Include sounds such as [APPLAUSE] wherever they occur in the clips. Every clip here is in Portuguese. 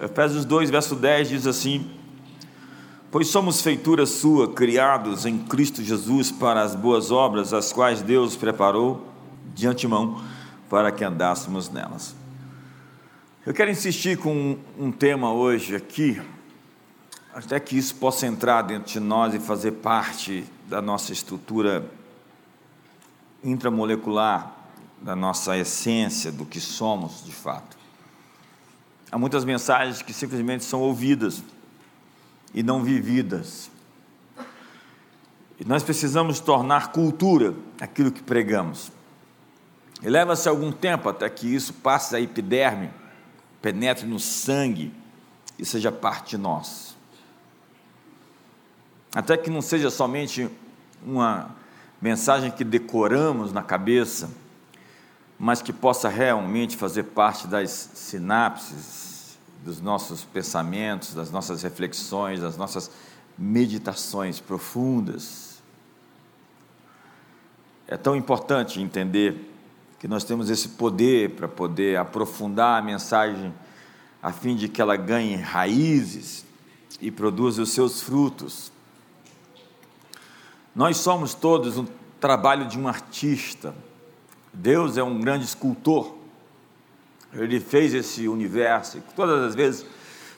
Efésios 2, verso 10 diz assim: Pois somos feitura sua, criados em Cristo Jesus para as boas obras, as quais Deus preparou de antemão para que andássemos nelas. Eu quero insistir com um tema hoje aqui, até que isso possa entrar dentro de nós e fazer parte da nossa estrutura intramolecular, da nossa essência, do que somos de fato. Há muitas mensagens que simplesmente são ouvidas e não vividas. E nós precisamos tornar cultura aquilo que pregamos. E leva-se algum tempo até que isso passe a epiderme, penetre no sangue e seja parte de nós. Até que não seja somente uma mensagem que decoramos na cabeça, mas que possa realmente fazer parte das sinapses dos nossos pensamentos, das nossas reflexões, das nossas meditações profundas. É tão importante entender que nós temos esse poder para poder aprofundar a mensagem a fim de que ela ganhe raízes e produza os seus frutos. Nós somos todos um trabalho de um artista. Deus é um grande escultor. Ele fez esse universo. E todas as vezes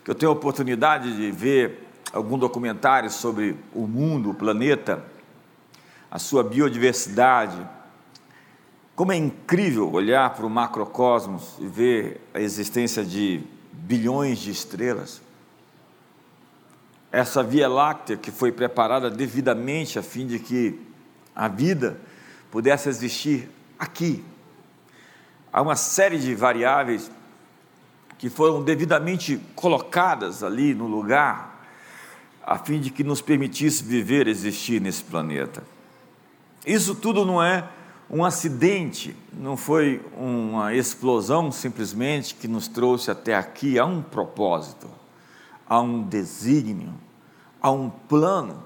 que eu tenho a oportunidade de ver algum documentário sobre o mundo, o planeta, a sua biodiversidade, como é incrível olhar para o macrocosmos e ver a existência de bilhões de estrelas essa Via Láctea que foi preparada devidamente a fim de que a vida pudesse existir aqui. Há uma série de variáveis que foram devidamente colocadas ali no lugar, a fim de que nos permitisse viver, existir nesse planeta. Isso tudo não é um acidente, não foi uma explosão simplesmente que nos trouxe até aqui, há um propósito há um desígnio, há um plano.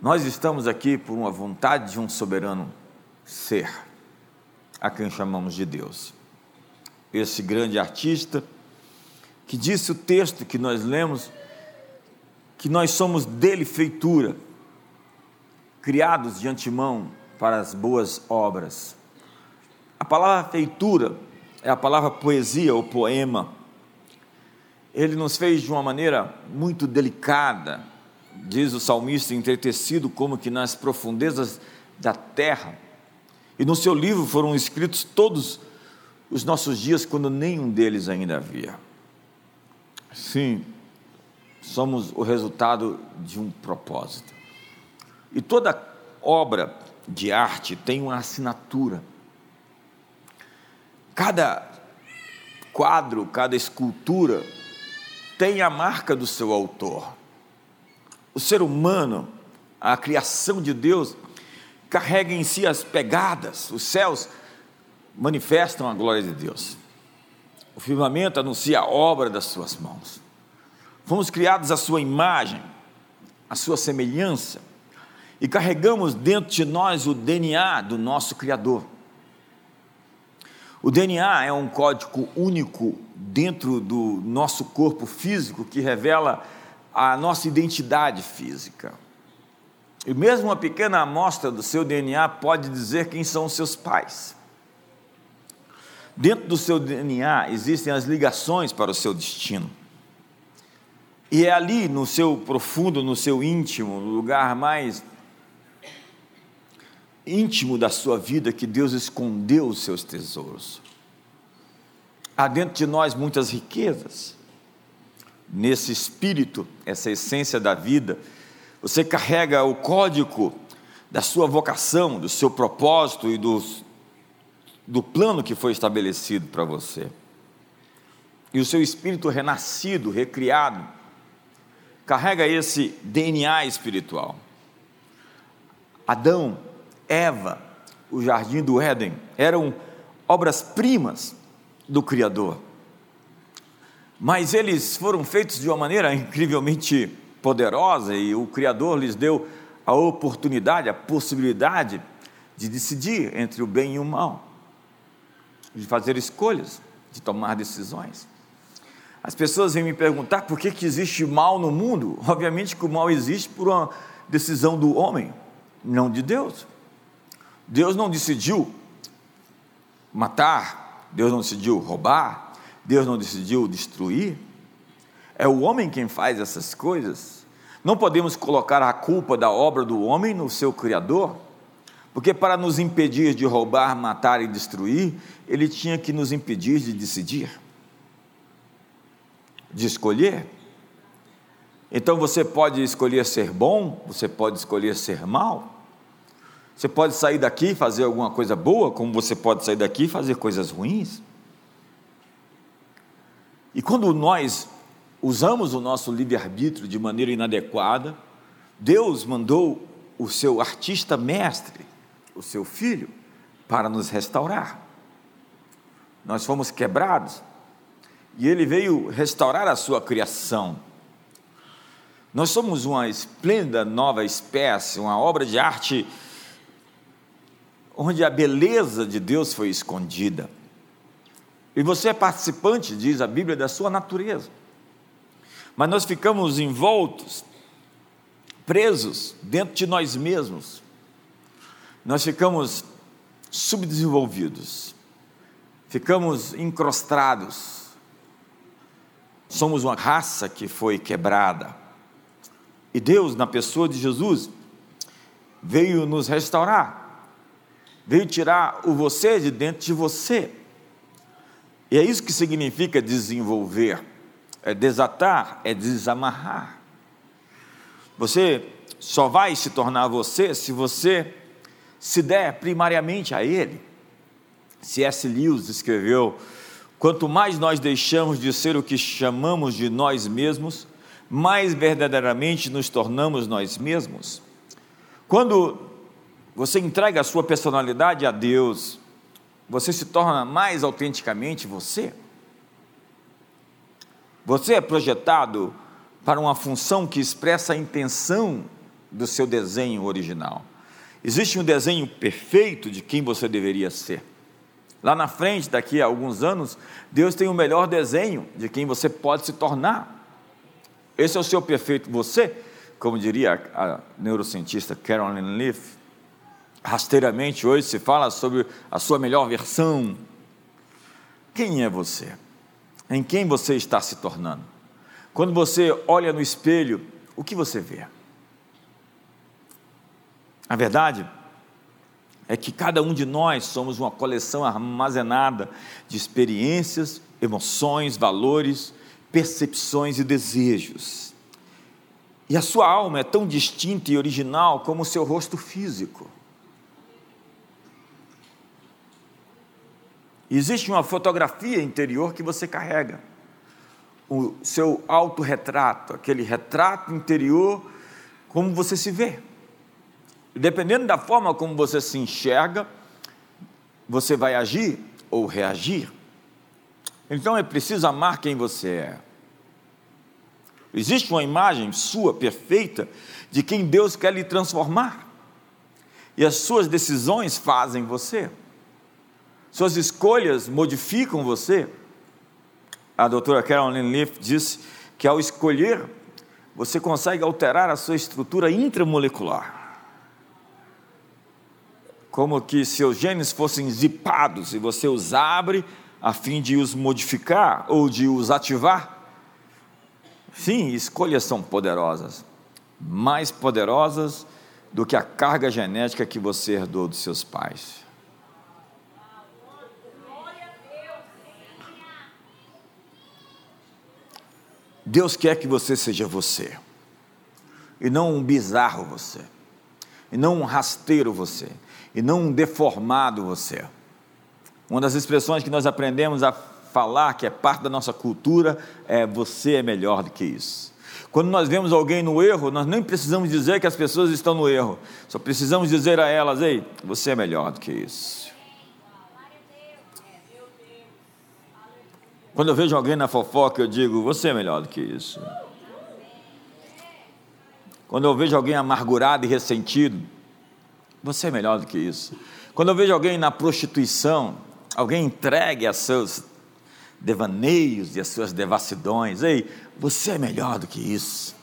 Nós estamos aqui por uma vontade de um soberano ser, a quem chamamos de Deus. Esse grande artista que disse o texto que nós lemos, que nós somos dele feitura, criados de antemão para as boas obras. A palavra feitura é a palavra poesia ou poema ele nos fez de uma maneira muito delicada, diz o salmista, entretecido como que nas profundezas da terra. E no seu livro foram escritos todos os nossos dias, quando nenhum deles ainda havia. Sim, somos o resultado de um propósito. E toda obra de arte tem uma assinatura. Cada quadro, cada escultura tem a marca do seu autor. O ser humano, a criação de Deus, carrega em si as pegadas, os céus manifestam a glória de Deus. O firmamento anuncia a obra das suas mãos. Fomos criados à sua imagem, à sua semelhança, e carregamos dentro de nós o DNA do nosso Criador. O DNA é um código único dentro do nosso corpo físico que revela a nossa identidade física. E mesmo uma pequena amostra do seu DNA pode dizer quem são os seus pais. Dentro do seu DNA existem as ligações para o seu destino. E é ali, no seu profundo, no seu íntimo, no lugar mais íntimo da sua vida que Deus escondeu os seus tesouros. Há dentro de nós muitas riquezas. Nesse espírito, essa essência da vida, você carrega o código da sua vocação, do seu propósito e do, do plano que foi estabelecido para você. E o seu espírito renascido, recriado, carrega esse DNA espiritual. Adão Eva, o jardim do Éden, eram obras-primas do Criador. Mas eles foram feitos de uma maneira incrivelmente poderosa e o Criador lhes deu a oportunidade, a possibilidade de decidir entre o bem e o mal, de fazer escolhas, de tomar decisões. As pessoas vêm me perguntar por que, que existe mal no mundo. [LAUGHS] Obviamente que o mal existe por uma decisão do homem, não de Deus. Deus não decidiu matar, Deus não decidiu roubar, Deus não decidiu destruir. É o homem quem faz essas coisas. Não podemos colocar a culpa da obra do homem no seu Criador, porque para nos impedir de roubar, matar e destruir, ele tinha que nos impedir de decidir, de escolher. Então você pode escolher ser bom, você pode escolher ser mal. Você pode sair daqui e fazer alguma coisa boa, como você pode sair daqui e fazer coisas ruins. E quando nós usamos o nosso livre-arbítrio de maneira inadequada, Deus mandou o seu artista mestre, o seu filho, para nos restaurar. Nós fomos quebrados e ele veio restaurar a sua criação. Nós somos uma esplêndida nova espécie, uma obra de arte onde a beleza de Deus foi escondida. E você é participante, diz a Bíblia, da sua natureza. Mas nós ficamos envoltos, presos dentro de nós mesmos. Nós ficamos subdesenvolvidos, ficamos encrostados. Somos uma raça que foi quebrada. E Deus, na pessoa de Jesus, veio nos restaurar veio tirar o você de dentro de você. E é isso que significa desenvolver, é desatar, é desamarrar. Você só vai se tornar você se você se der primariamente a Ele. C.S. Lewis escreveu: quanto mais nós deixamos de ser o que chamamos de nós mesmos, mais verdadeiramente nos tornamos nós mesmos. Quando você entrega a sua personalidade a Deus, você se torna mais autenticamente você. Você é projetado para uma função que expressa a intenção do seu desenho original. Existe um desenho perfeito de quem você deveria ser. Lá na frente, daqui a alguns anos, Deus tem o melhor desenho de quem você pode se tornar. Esse é o seu perfeito você, como diria a neurocientista Carolyn Leaf rasteiramente hoje se fala sobre a sua melhor versão. Quem é você? Em quem você está se tornando? Quando você olha no espelho, o que você vê? A verdade é que cada um de nós somos uma coleção armazenada de experiências, emoções, valores, percepções e desejos. E a sua alma é tão distinta e original como o seu rosto físico. Existe uma fotografia interior que você carrega. O seu autorretrato, aquele retrato interior, como você se vê. dependendo da forma como você se enxerga, você vai agir ou reagir. Então é preciso amar quem você é. Existe uma imagem sua perfeita de quem Deus quer lhe transformar. E as suas decisões fazem você. Suas escolhas modificam você. A doutora Carolyn Leaf disse que ao escolher, você consegue alterar a sua estrutura intramolecular. Como que seus genes fossem zipados e você os abre a fim de os modificar ou de os ativar. Sim, escolhas são poderosas, mais poderosas do que a carga genética que você herdou dos seus pais. Deus quer que você seja você, e não um bizarro você, e não um rasteiro você, e não um deformado você. Uma das expressões que nós aprendemos a falar, que é parte da nossa cultura, é você é melhor do que isso. Quando nós vemos alguém no erro, nós nem precisamos dizer que as pessoas estão no erro, só precisamos dizer a elas: ei, você é melhor do que isso. Quando eu vejo alguém na fofoca, eu digo: Você é melhor do que isso. Quando eu vejo alguém amargurado e ressentido, você é melhor do que isso. Quando eu vejo alguém na prostituição, alguém entregue a seus devaneios e as suas devassidões. Ei, você é melhor do que isso.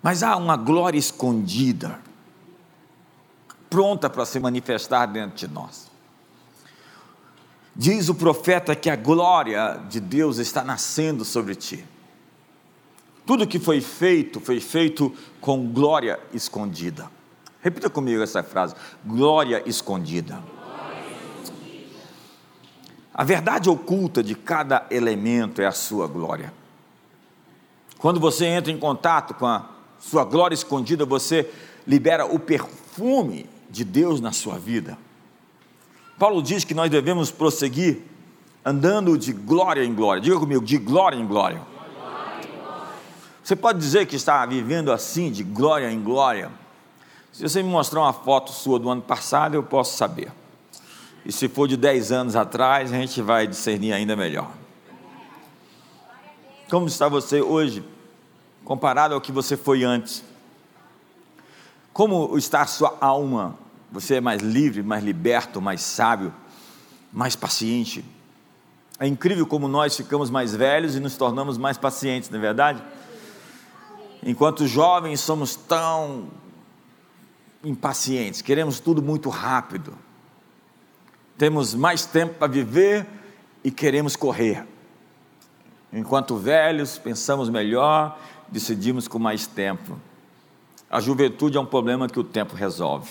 Mas há uma glória escondida, pronta para se manifestar dentro de nós. Diz o profeta que a glória de Deus está nascendo sobre ti. Tudo que foi feito, foi feito com glória escondida. Repita comigo essa frase: glória escondida. A verdade oculta de cada elemento é a sua glória. Quando você entra em contato com a sua glória escondida, você libera o perfume de Deus na sua vida. Paulo diz que nós devemos prosseguir andando de glória em glória. Diga comigo, de glória em glória. Você pode dizer que está vivendo assim, de glória em glória? Se você me mostrar uma foto sua do ano passado, eu posso saber. E se for de 10 anos atrás, a gente vai discernir ainda melhor. Como está você hoje, comparado ao que você foi antes? Como está a sua alma? Você é mais livre, mais liberto, mais sábio, mais paciente? É incrível como nós ficamos mais velhos e nos tornamos mais pacientes, não é verdade? Enquanto jovens somos tão impacientes, queremos tudo muito rápido temos mais tempo para viver e queremos correr. Enquanto velhos, pensamos melhor, decidimos com mais tempo. A juventude é um problema que o tempo resolve.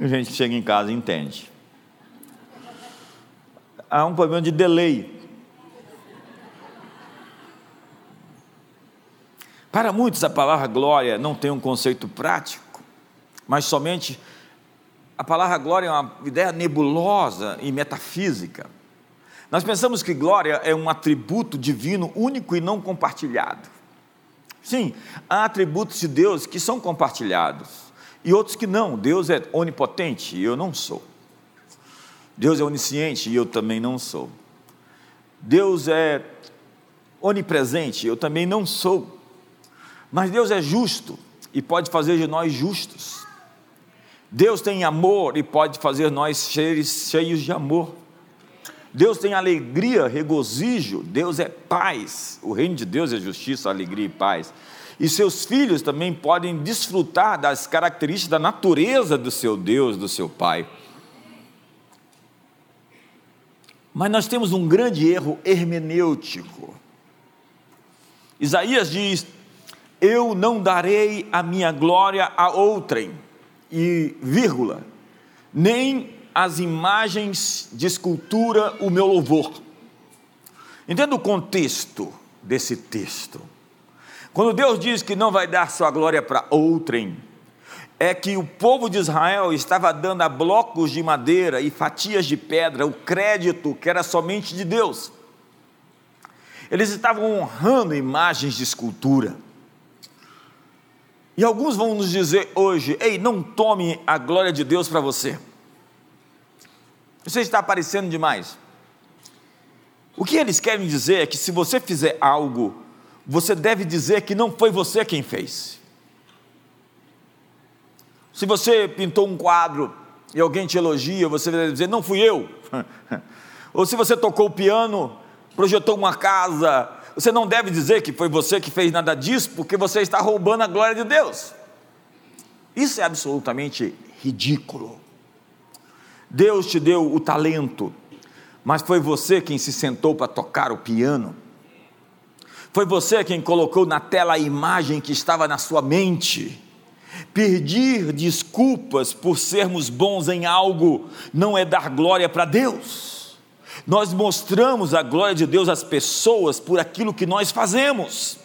A gente chega em casa e entende. Há um problema de delay. Para muitos, a palavra glória não tem um conceito prático, mas somente a palavra glória é uma ideia nebulosa e metafísica. Nós pensamos que glória é um atributo divino único e não compartilhado. Sim, há atributos de Deus que são compartilhados e outros que não. Deus é onipotente e eu não sou. Deus é onisciente e eu também não sou. Deus é onipresente, eu também não sou. Mas Deus é justo e pode fazer de nós justos. Deus tem amor e pode fazer nós cheios de amor. Deus tem alegria, regozijo, Deus é paz. O reino de Deus é justiça, alegria e paz. E seus filhos também podem desfrutar das características da natureza do seu Deus, do seu Pai. Mas nós temos um grande erro hermenêutico. Isaías diz: eu não darei a minha glória a outrem, e vírgula, nem as imagens de escultura o meu louvor. Entenda o contexto desse texto. Quando Deus diz que não vai dar sua glória para outrem, é que o povo de Israel estava dando a blocos de madeira e fatias de pedra o crédito que era somente de Deus. Eles estavam honrando imagens de escultura. E alguns vão nos dizer hoje: ei, não tome a glória de Deus para você. Você está aparecendo demais. O que eles querem dizer é que se você fizer algo, você deve dizer que não foi você quem fez. Se você pintou um quadro e alguém te elogia, você deve dizer, não fui eu. [LAUGHS] Ou se você tocou o piano, projetou uma casa, você não deve dizer que foi você que fez nada disso, porque você está roubando a glória de Deus. Isso é absolutamente ridículo. Deus te deu o talento, mas foi você quem se sentou para tocar o piano. Foi você quem colocou na tela a imagem que estava na sua mente. Pedir desculpas por sermos bons em algo não é dar glória para Deus. Nós mostramos a glória de Deus às pessoas por aquilo que nós fazemos.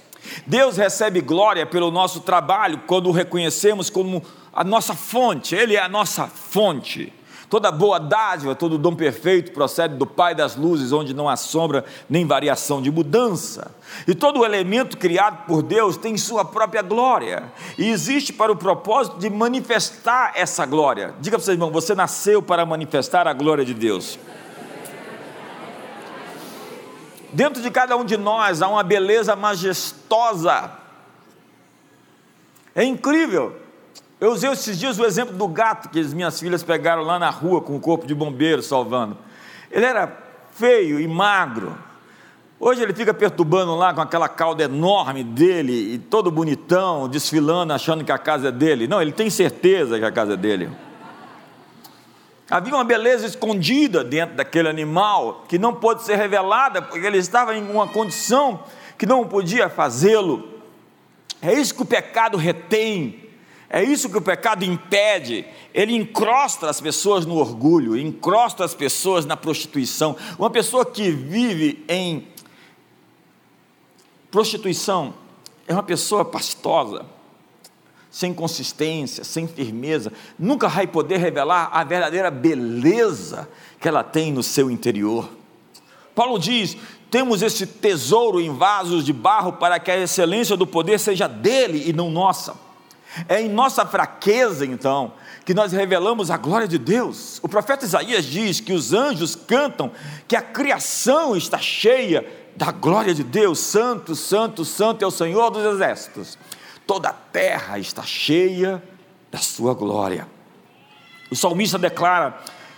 Deus recebe glória pelo nosso trabalho quando o reconhecemos como a nossa fonte, Ele é a nossa fonte. Toda boa dádiva, todo dom perfeito procede do Pai das luzes, onde não há sombra nem variação de mudança. E todo elemento criado por Deus tem sua própria glória, e existe para o propósito de manifestar essa glória. Diga para vocês, irmão, você nasceu para manifestar a glória de Deus. Dentro de cada um de nós há uma beleza majestosa. É incrível. Eu usei esses dias o exemplo do gato que as minhas filhas pegaram lá na rua com o corpo de bombeiro salvando. Ele era feio e magro. Hoje ele fica perturbando lá com aquela cauda enorme dele e todo bonitão, desfilando, achando que a casa é dele. Não, ele tem certeza que a casa é dele. Havia uma beleza escondida dentro daquele animal que não pôde ser revelada porque ele estava em uma condição que não podia fazê-lo. É isso que o pecado retém, é isso que o pecado impede. Ele encrosta as pessoas no orgulho, encrosta as pessoas na prostituição. Uma pessoa que vive em prostituição é uma pessoa pastosa, sem consistência, sem firmeza, nunca vai poder revelar a verdadeira beleza que ela tem no seu interior. Paulo diz: temos esse tesouro em vasos de barro para que a excelência do poder seja dele e não nossa. É em nossa fraqueza, então, que nós revelamos a glória de Deus. O profeta Isaías diz que os anjos cantam que a criação está cheia da glória de Deus. Santo, santo, santo é o Senhor dos exércitos. Toda a terra está cheia da sua glória. O salmista declara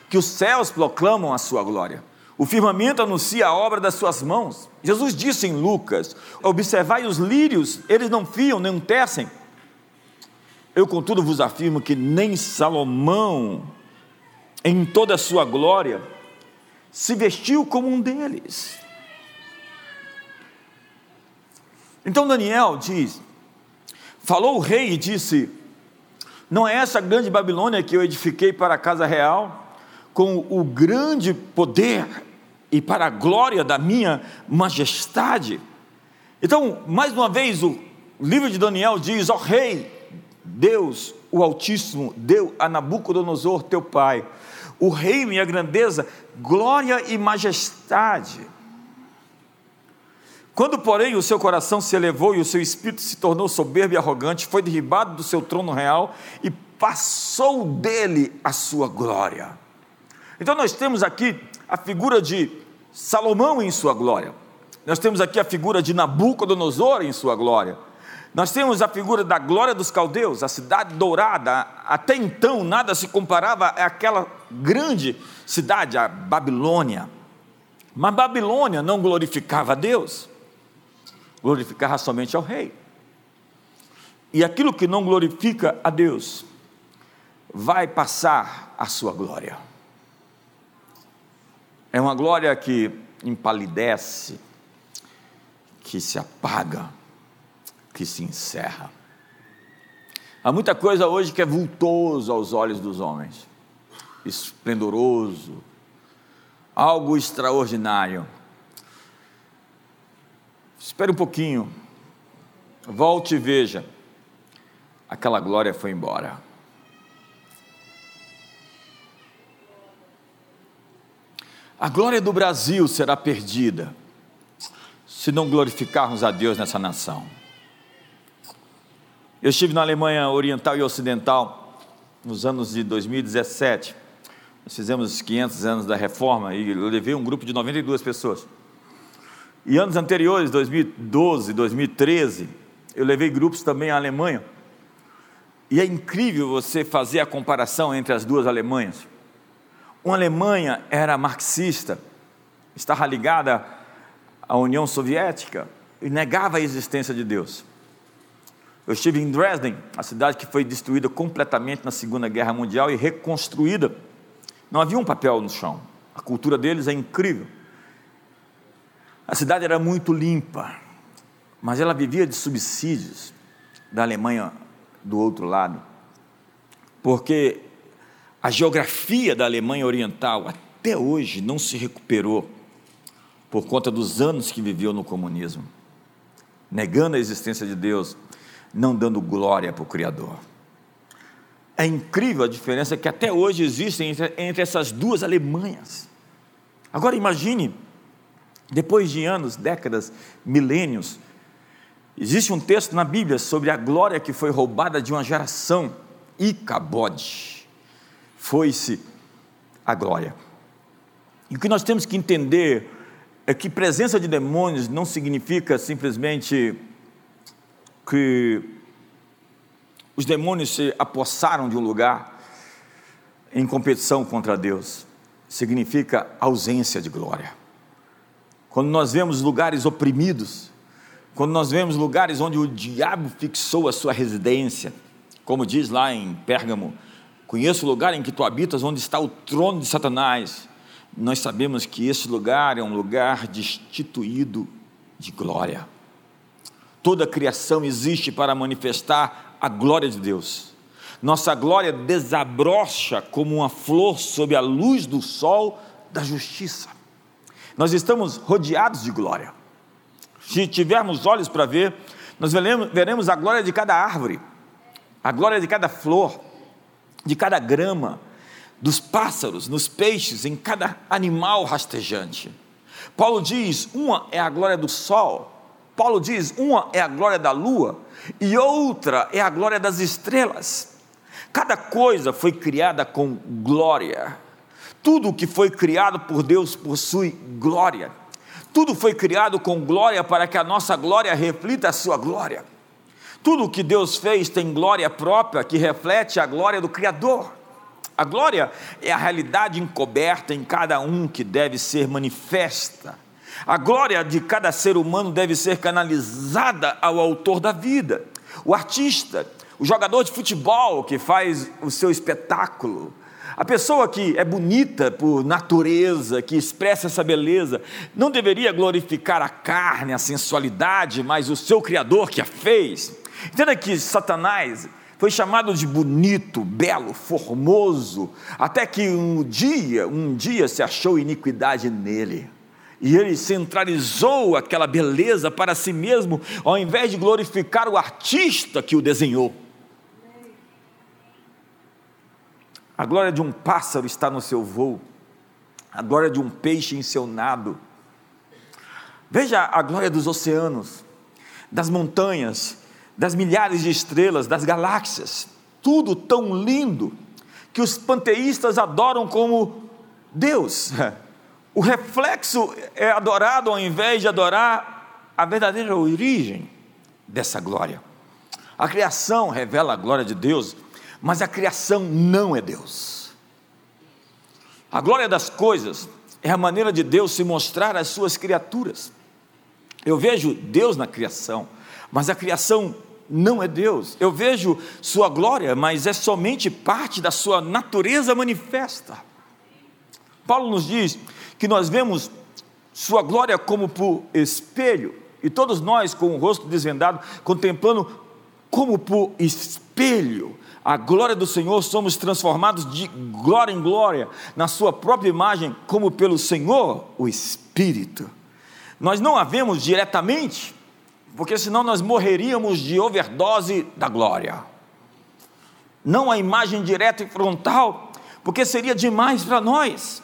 que os céus proclamam a sua glória. O firmamento anuncia a obra das suas mãos. Jesus disse em Lucas: Observai os lírios, eles não fiam nem tecem eu, contudo, vos afirmo que nem Salomão, em toda a sua glória, se vestiu como um deles. Então Daniel diz: falou o rei e disse: Não é essa grande Babilônia que eu edifiquei para a casa real, com o grande poder e para a glória da minha majestade? Então, mais uma vez, o livro de Daniel diz: Ó oh, rei, Deus, o Altíssimo, deu a Nabucodonosor, teu pai, o reino e a grandeza, glória e majestade. Quando, porém, o seu coração se elevou e o seu espírito se tornou soberbo e arrogante, foi derribado do seu trono real e passou dele a sua glória. Então, nós temos aqui a figura de Salomão em sua glória, nós temos aqui a figura de Nabucodonosor em sua glória, nós temos a figura da glória dos caldeus, a cidade dourada. Até então nada se comparava àquela grande cidade, a Babilônia. Mas Babilônia não glorificava a Deus, glorificava somente ao rei. E aquilo que não glorifica a Deus vai passar a sua glória. É uma glória que empalidece, que se apaga que se encerra. Há muita coisa hoje que é vultoso aos olhos dos homens, esplendoroso, algo extraordinário. Espere um pouquinho, volte e veja, aquela glória foi embora. A glória do Brasil será perdida se não glorificarmos a Deus nessa nação. Eu estive na Alemanha Oriental e Ocidental nos anos de 2017. Nós fizemos os 500 anos da reforma e eu levei um grupo de 92 pessoas. E anos anteriores, 2012, 2013, eu levei grupos também à Alemanha. E é incrível você fazer a comparação entre as duas Alemanhas. Uma Alemanha era marxista, estava ligada à União Soviética e negava a existência de Deus. Eu estive em Dresden, a cidade que foi destruída completamente na Segunda Guerra Mundial e reconstruída. Não havia um papel no chão. A cultura deles é incrível. A cidade era muito limpa, mas ela vivia de subsídios da Alemanha do outro lado, porque a geografia da Alemanha Oriental até hoje não se recuperou por conta dos anos que viveu no comunismo, negando a existência de Deus, não dando glória para o Criador. É incrível a diferença que até hoje existe entre, entre essas duas Alemanhas. Agora imagine, depois de anos, décadas, milênios, existe um texto na Bíblia sobre a glória que foi roubada de uma geração, Icabode. Foi-se a glória. E o que nós temos que entender é que presença de demônios não significa simplesmente que os demônios se apossaram de um lugar em competição contra Deus. Significa ausência de glória. Quando nós vemos lugares oprimidos, quando nós vemos lugares onde o diabo fixou a sua residência, como diz lá em Pérgamo, conheço o lugar em que tu habitas, onde está o trono de Satanás. Nós sabemos que esse lugar é um lugar destituído de glória. Toda a criação existe para manifestar a glória de Deus. Nossa glória desabrocha como uma flor sob a luz do sol da justiça. Nós estamos rodeados de glória. Se tivermos olhos para ver, nós veremos, a glória de cada árvore, a glória de cada flor, de cada grama, dos pássaros, nos peixes, em cada animal rastejante. Paulo diz: uma é a glória do sol, Paulo diz: uma é a glória da lua e outra é a glória das estrelas. Cada coisa foi criada com glória. Tudo que foi criado por Deus possui glória. Tudo foi criado com glória para que a nossa glória reflita a sua glória. Tudo que Deus fez tem glória própria que reflete a glória do Criador. A glória é a realidade encoberta em cada um que deve ser manifesta. A glória de cada ser humano deve ser canalizada ao autor da vida. O artista, o jogador de futebol que faz o seu espetáculo, a pessoa que é bonita por natureza, que expressa essa beleza, não deveria glorificar a carne, a sensualidade, mas o seu Criador que a fez. Entenda que Satanás foi chamado de bonito, belo, formoso, até que um dia, um dia se achou iniquidade nele. E ele centralizou aquela beleza para si mesmo, ao invés de glorificar o artista que o desenhou. A glória de um pássaro está no seu voo, a glória de um peixe em seu nado. Veja a glória dos oceanos, das montanhas, das milhares de estrelas, das galáxias, tudo tão lindo que os panteístas adoram como Deus. [LAUGHS] O reflexo é adorado ao invés de adorar a verdadeira origem dessa glória. A criação revela a glória de Deus, mas a criação não é Deus. A glória das coisas é a maneira de Deus se mostrar às suas criaturas. Eu vejo Deus na criação, mas a criação não é Deus. Eu vejo Sua glória, mas é somente parte da Sua natureza manifesta. Paulo nos diz que nós vemos Sua glória como por espelho, e todos nós, com o rosto desvendado, contemplando como por espelho a glória do Senhor, somos transformados de glória em glória, na Sua própria imagem, como pelo Senhor, o Espírito. Nós não a vemos diretamente, porque senão nós morreríamos de overdose da glória. Não a imagem direta e frontal, porque seria demais para nós.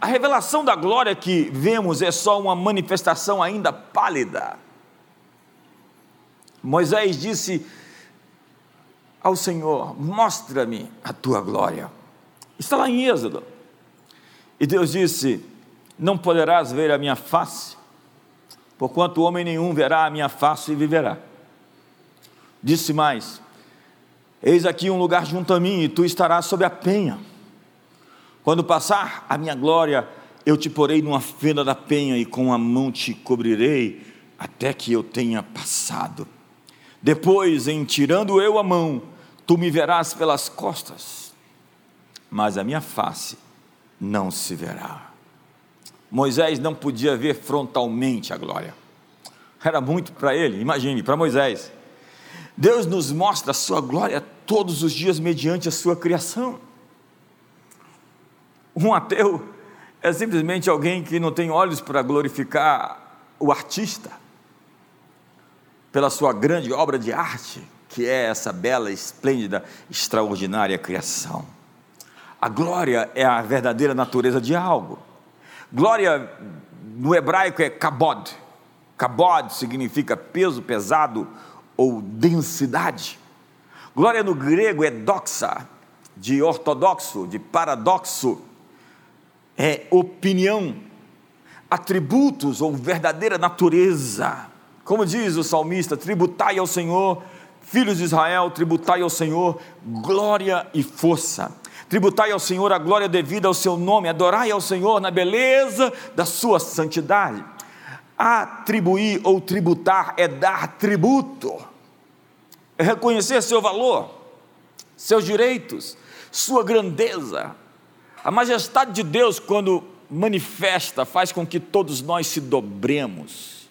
A revelação da glória que vemos é só uma manifestação ainda pálida. Moisés disse ao Senhor: Mostra-me a tua glória. Está lá em Êxodo. E Deus disse: Não poderás ver a minha face, porquanto homem nenhum verá a minha face e viverá. Disse mais: Eis aqui um lugar junto a mim, e tu estarás sob a penha. Quando passar a minha glória, eu te porei numa fenda da penha e com a mão te cobrirei até que eu tenha passado. Depois, em tirando eu a mão, tu me verás pelas costas, mas a minha face não se verá. Moisés não podia ver frontalmente a glória. Era muito para ele, imagine, para Moisés. Deus nos mostra a sua glória todos os dias mediante a sua criação. Um ateu é simplesmente alguém que não tem olhos para glorificar o artista pela sua grande obra de arte, que é essa bela, esplêndida, extraordinária criação. A glória é a verdadeira natureza de algo. Glória no hebraico é kabod. Kabod significa peso pesado ou densidade. Glória no grego é doxa, de ortodoxo, de paradoxo, é opinião, atributos ou verdadeira natureza. Como diz o salmista, tributai ao Senhor Filhos de Israel, tributai ao Senhor glória e força. Tributai ao Senhor a glória devida ao seu nome, adorai ao Senhor na beleza da sua santidade. Atribuir ou tributar é dar tributo, é reconhecer seu valor, seus direitos, sua grandeza. A majestade de Deus, quando manifesta, faz com que todos nós se dobremos.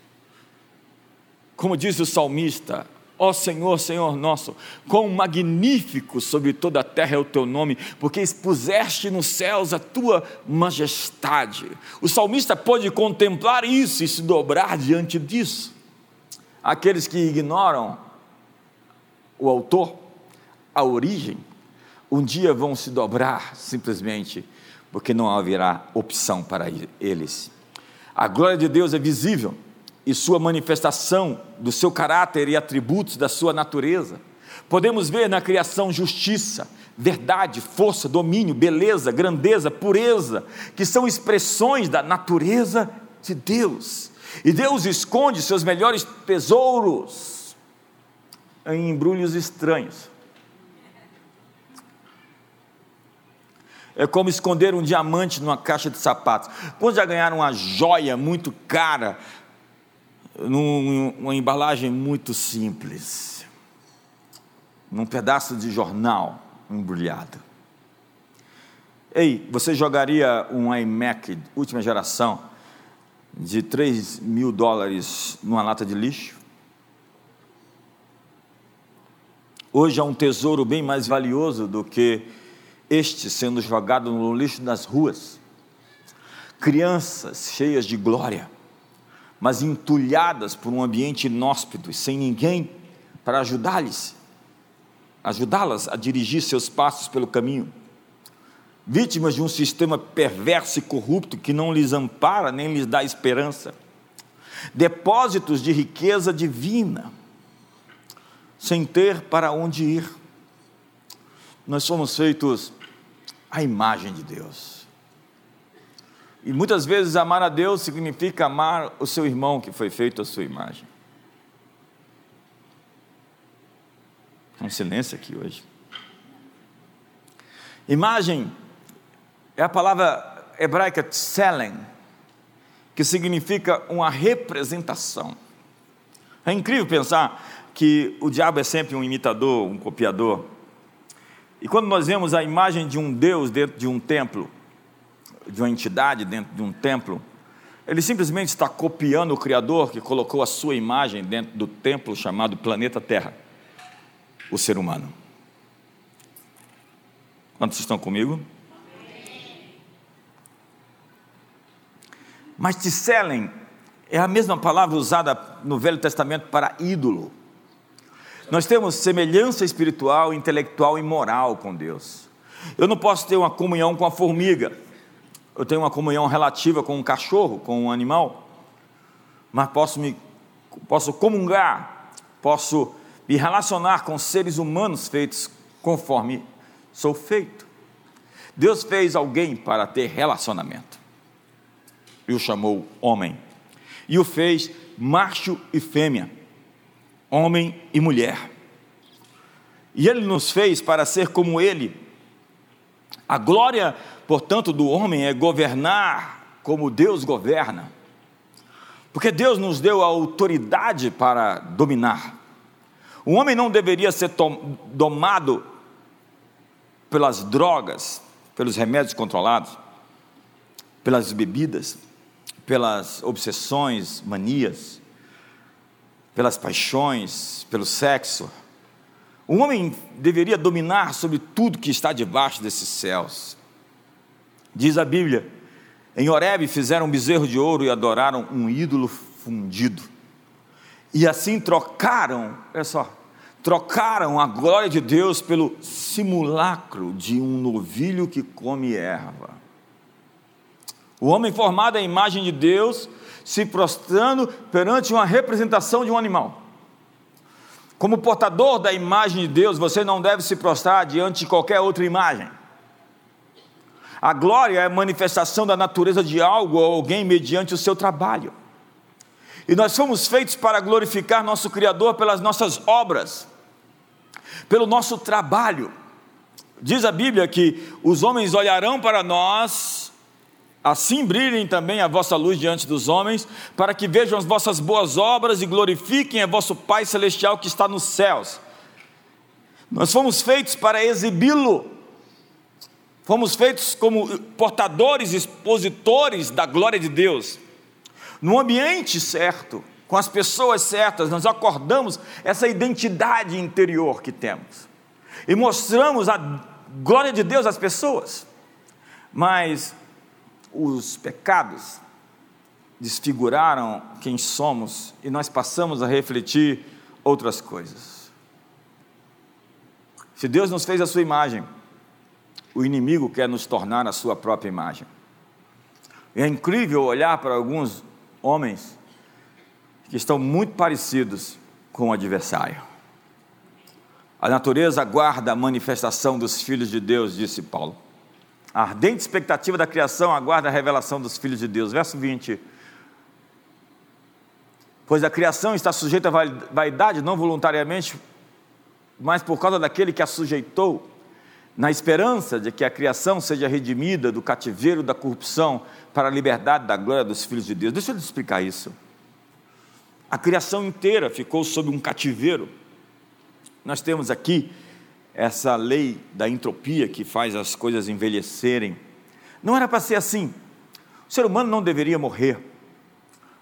Como diz o salmista, Ó Senhor, Senhor nosso, quão magnífico sobre toda a terra é o teu nome, porque expuseste nos céus a tua majestade. O salmista pode contemplar isso e se dobrar diante disso. Aqueles que ignoram o autor, a origem, um dia vão se dobrar simplesmente porque não haverá opção para eles. A glória de Deus é visível e sua manifestação do seu caráter e atributos da sua natureza. Podemos ver na criação justiça, verdade, força, domínio, beleza, grandeza, pureza, que são expressões da natureza de Deus. E Deus esconde seus melhores tesouros em embrulhos estranhos. É como esconder um diamante numa caixa de sapatos. Quando já ganharam uma joia muito cara, numa embalagem muito simples, num pedaço de jornal embrulhado. Ei, você jogaria um iMac última geração de 3 mil dólares numa lata de lixo? Hoje é um tesouro bem mais valioso do que este sendo jogado no lixo das ruas. Crianças cheias de glória, mas entulhadas por um ambiente inóspito e sem ninguém para ajudá-las, ajudá-las a dirigir seus passos pelo caminho. Vítimas de um sistema perverso e corrupto que não lhes ampara nem lhes dá esperança. Depósitos de riqueza divina, sem ter para onde ir. Nós somos feitos a imagem de Deus. E muitas vezes amar a Deus significa amar o seu irmão que foi feito à sua imagem. Um silêncio aqui hoje. Imagem é a palavra hebraica tselen, que significa uma representação. É incrível pensar que o diabo é sempre um imitador, um copiador. E quando nós vemos a imagem de um Deus dentro de um templo, de uma entidade dentro de um templo, ele simplesmente está copiando o Criador que colocou a sua imagem dentro do templo chamado planeta Terra, o ser humano. Quantos estão comigo? Mas Tisselen é a mesma palavra usada no Velho Testamento para ídolo. Nós temos semelhança espiritual, intelectual e moral com Deus. Eu não posso ter uma comunhão com a formiga. Eu tenho uma comunhão relativa com um cachorro, com um animal. Mas posso me posso comungar, posso me relacionar com seres humanos feitos conforme sou feito. Deus fez alguém para ter relacionamento. E o chamou homem. E o fez macho e fêmea homem e mulher. E Ele nos fez para ser como Ele. A glória, portanto, do homem é governar como Deus governa. Porque Deus nos deu a autoridade para dominar. O homem não deveria ser domado pelas drogas, pelos remédios controlados, pelas bebidas, pelas obsessões, manias pelas paixões, pelo sexo. O homem deveria dominar sobre tudo que está debaixo desses céus. Diz a Bíblia: em Horebe fizeram um bezerro de ouro e adoraram um ídolo fundido. E assim trocaram, olha só, trocaram a glória de Deus pelo simulacro de um novilho que come erva. O homem formado à imagem de Deus se prostrando perante uma representação de um animal. Como portador da imagem de Deus, você não deve se prostrar diante de qualquer outra imagem. A glória é a manifestação da natureza de algo ou alguém mediante o seu trabalho. E nós fomos feitos para glorificar nosso Criador pelas nossas obras. pelo nosso trabalho. Diz a Bíblia que os homens olharão para nós, assim brilhem também a vossa luz diante dos homens, para que vejam as vossas boas obras e glorifiquem a vosso Pai Celestial que está nos céus. Nós fomos feitos para exibi-lo, fomos feitos como portadores, expositores da glória de Deus, no ambiente certo, com as pessoas certas, nós acordamos essa identidade interior que temos e mostramos a glória de Deus às pessoas. Mas os pecados desfiguraram quem somos e nós passamos a refletir outras coisas. Se Deus nos fez a sua imagem, o inimigo quer nos tornar a sua própria imagem. É incrível olhar para alguns homens que estão muito parecidos com o adversário. A natureza aguarda a manifestação dos filhos de Deus, disse Paulo. A ardente expectativa da criação aguarda a revelação dos filhos de Deus. Verso 20. Pois a criação está sujeita à vaidade, não voluntariamente, mas por causa daquele que a sujeitou, na esperança de que a criação seja redimida do cativeiro da corrupção para a liberdade da glória dos filhos de Deus. Deixa eu te explicar isso. A criação inteira ficou sob um cativeiro. Nós temos aqui essa lei da entropia que faz as coisas envelhecerem. Não era para ser assim. O ser humano não deveria morrer,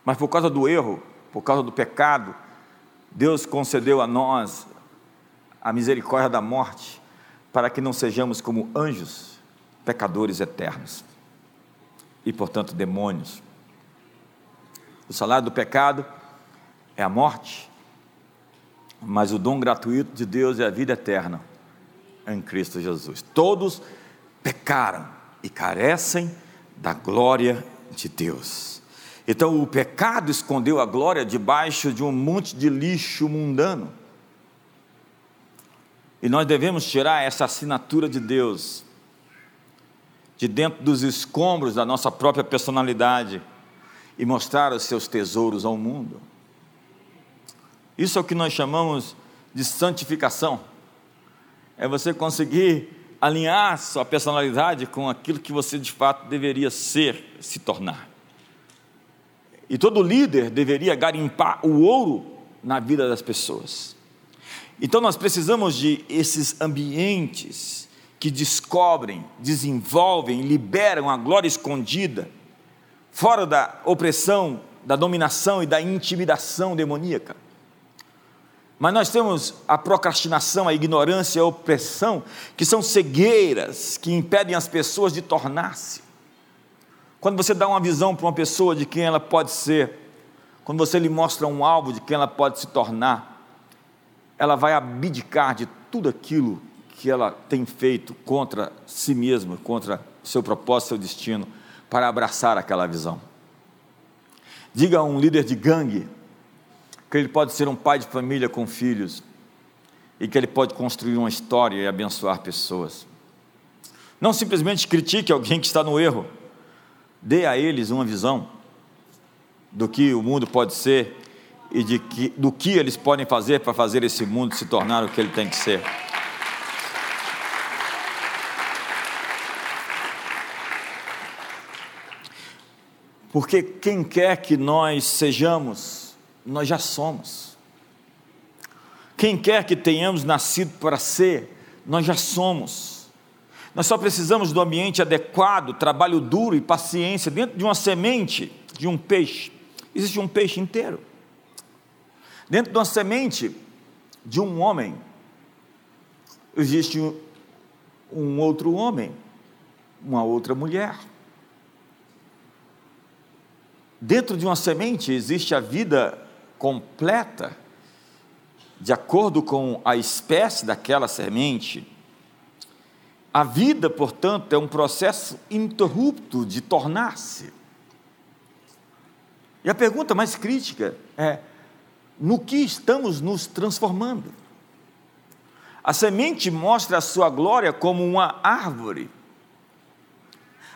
mas por causa do erro, por causa do pecado, Deus concedeu a nós a misericórdia da morte, para que não sejamos como anjos, pecadores eternos e, portanto, demônios. O salário do pecado é a morte, mas o dom gratuito de Deus é a vida eterna em Cristo Jesus. Todos pecaram e carecem da glória de Deus. Então o pecado escondeu a glória debaixo de um monte de lixo mundano. E nós devemos tirar essa assinatura de Deus de dentro dos escombros da nossa própria personalidade e mostrar os seus tesouros ao mundo. Isso é o que nós chamamos de santificação. É você conseguir alinhar sua personalidade com aquilo que você de fato deveria ser, se tornar. E todo líder deveria garimpar o ouro na vida das pessoas. Então nós precisamos de esses ambientes que descobrem, desenvolvem, liberam a glória escondida, fora da opressão, da dominação e da intimidação demoníaca. Mas nós temos a procrastinação, a ignorância, a opressão, que são cegueiras que impedem as pessoas de tornar-se. Quando você dá uma visão para uma pessoa de quem ela pode ser, quando você lhe mostra um alvo de quem ela pode se tornar, ela vai abdicar de tudo aquilo que ela tem feito contra si mesma, contra seu propósito, seu destino, para abraçar aquela visão. Diga a um líder de gangue que ele pode ser um pai de família com filhos e que ele pode construir uma história e abençoar pessoas. Não simplesmente critique alguém que está no erro, dê a eles uma visão do que o mundo pode ser e de que, do que eles podem fazer para fazer esse mundo se tornar o que ele tem que ser. Porque quem quer que nós sejamos, nós já somos. Quem quer que tenhamos nascido para ser, nós já somos. Nós só precisamos do ambiente adequado, trabalho duro e paciência. Dentro de uma semente de um peixe, existe um peixe inteiro. Dentro de uma semente de um homem, existe um outro homem, uma outra mulher. Dentro de uma semente existe a vida completa, de acordo com a espécie daquela semente, a vida, portanto, é um processo interrupto de tornar-se. E a pergunta mais crítica é: no que estamos nos transformando? A semente mostra a sua glória como uma árvore,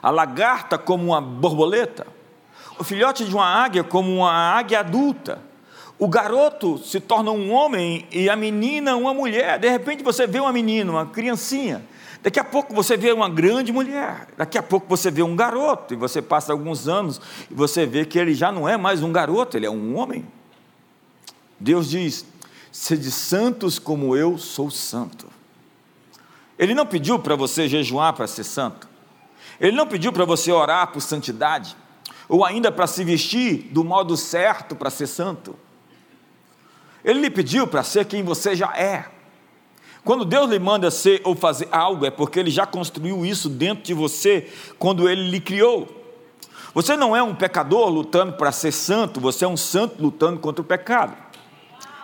a lagarta como uma borboleta, o filhote de uma águia como uma águia adulta, o garoto se torna um homem e a menina uma mulher. De repente você vê uma menina, uma criancinha. Daqui a pouco você vê uma grande mulher. Daqui a pouco você vê um garoto. E você passa alguns anos e você vê que ele já não é mais um garoto, ele é um homem. Deus diz: sede santos como eu sou santo. Ele não pediu para você jejuar para ser santo. Ele não pediu para você orar por santidade. Ou ainda para se vestir do modo certo para ser santo. Ele lhe pediu para ser quem você já é. Quando Deus lhe manda ser ou fazer algo, é porque Ele já construiu isso dentro de você quando Ele lhe criou. Você não é um pecador lutando para ser santo, você é um santo lutando contra o pecado.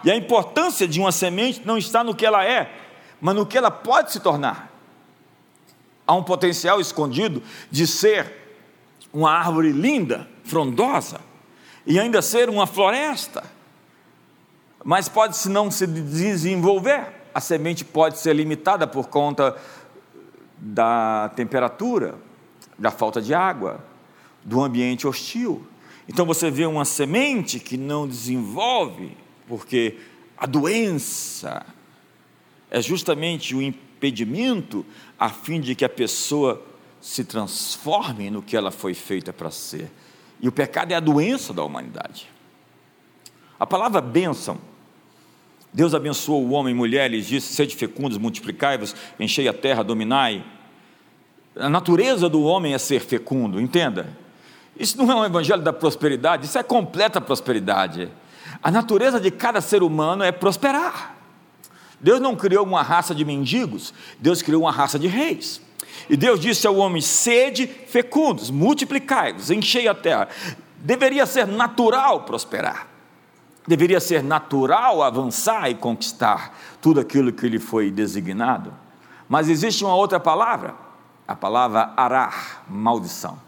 E a importância de uma semente não está no que ela é, mas no que ela pode se tornar. Há um potencial escondido de ser uma árvore linda, frondosa, e ainda ser uma floresta mas pode se não se desenvolver. A semente pode ser limitada por conta da temperatura, da falta de água, do ambiente hostil. Então você vê uma semente que não desenvolve, porque a doença é justamente o impedimento a fim de que a pessoa se transforme no que ela foi feita para ser. E o pecado é a doença da humanidade. A palavra bênção Deus abençoou o homem e mulher, e disse: sede fecundos, multiplicai-vos, enchei a terra, dominai. A natureza do homem é ser fecundo, entenda. Isso não é um evangelho da prosperidade, isso é completa prosperidade. A natureza de cada ser humano é prosperar. Deus não criou uma raça de mendigos, Deus criou uma raça de reis. E Deus disse ao homem: sede fecundos, multiplicai-vos, enchei a terra. Deveria ser natural prosperar. Deveria ser natural avançar e conquistar tudo aquilo que lhe foi designado, mas existe uma outra palavra, a palavra arar, maldição.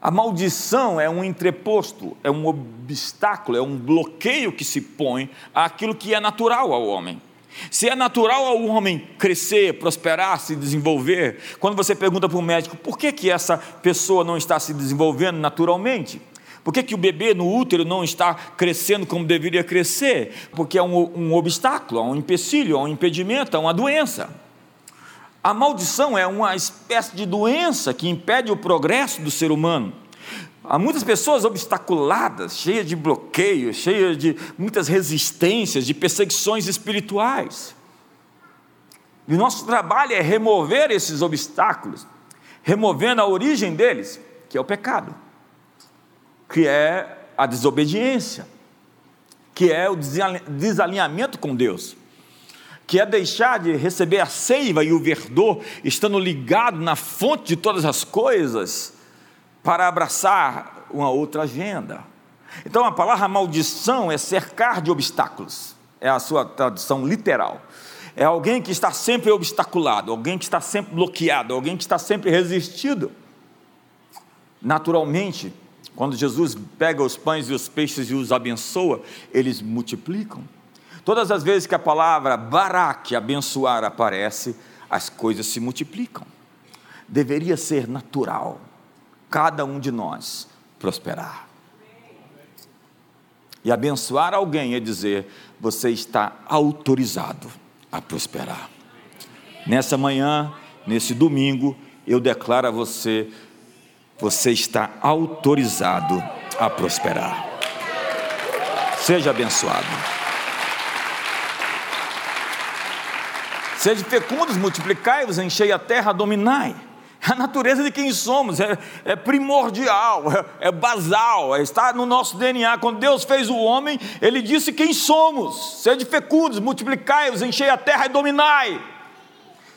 A maldição é um entreposto, é um obstáculo, é um bloqueio que se põe àquilo que é natural ao homem. Se é natural ao homem crescer, prosperar, se desenvolver, quando você pergunta para o médico por que, que essa pessoa não está se desenvolvendo naturalmente, por que, que o bebê no útero não está crescendo como deveria crescer? Porque é um, um obstáculo, é um empecilho, é um impedimento, é uma doença. A maldição é uma espécie de doença que impede o progresso do ser humano. Há muitas pessoas obstaculadas, cheias de bloqueios, cheias de muitas resistências, de perseguições espirituais. E o nosso trabalho é remover esses obstáculos, removendo a origem deles, que é o pecado que é a desobediência, que é o desalinhamento com Deus, que é deixar de receber a seiva e o verdor, estando ligado na fonte de todas as coisas, para abraçar uma outra agenda. Então a palavra maldição é cercar de obstáculos, é a sua tradução literal. É alguém que está sempre obstaculado, alguém que está sempre bloqueado, alguém que está sempre resistido. Naturalmente, quando Jesus pega os pães e os peixes e os abençoa, eles multiplicam. Todas as vezes que a palavra barak, abençoar, aparece, as coisas se multiplicam. Deveria ser natural cada um de nós prosperar. E abençoar alguém é dizer: você está autorizado a prosperar. Nessa manhã, nesse domingo, eu declaro a você você está autorizado a prosperar. Seja abençoado. Sede fecundos, multiplicai-vos, enchei a terra, dominai. A natureza de quem somos é, é primordial, é, é basal, é, está no nosso DNA. Quando Deus fez o homem, Ele disse quem somos. Sede fecundos, multiplicai-vos, enchei a terra e dominai.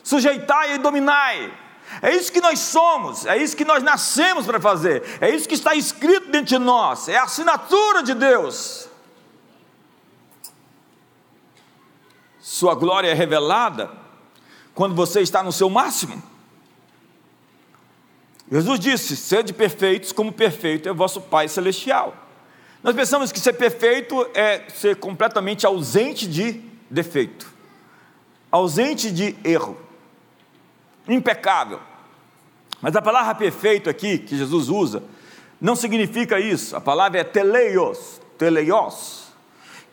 Sujeitai e dominai. É isso que nós somos, é isso que nós nascemos para fazer, é isso que está escrito dentro de nós, é a assinatura de Deus. Sua glória é revelada quando você está no seu máximo. Jesus disse: Sede perfeitos, como perfeito é vosso Pai Celestial. Nós pensamos que ser perfeito é ser completamente ausente de defeito, ausente de erro impecável. Mas a palavra perfeito aqui, que Jesus usa, não significa isso. A palavra é teleios, teleios,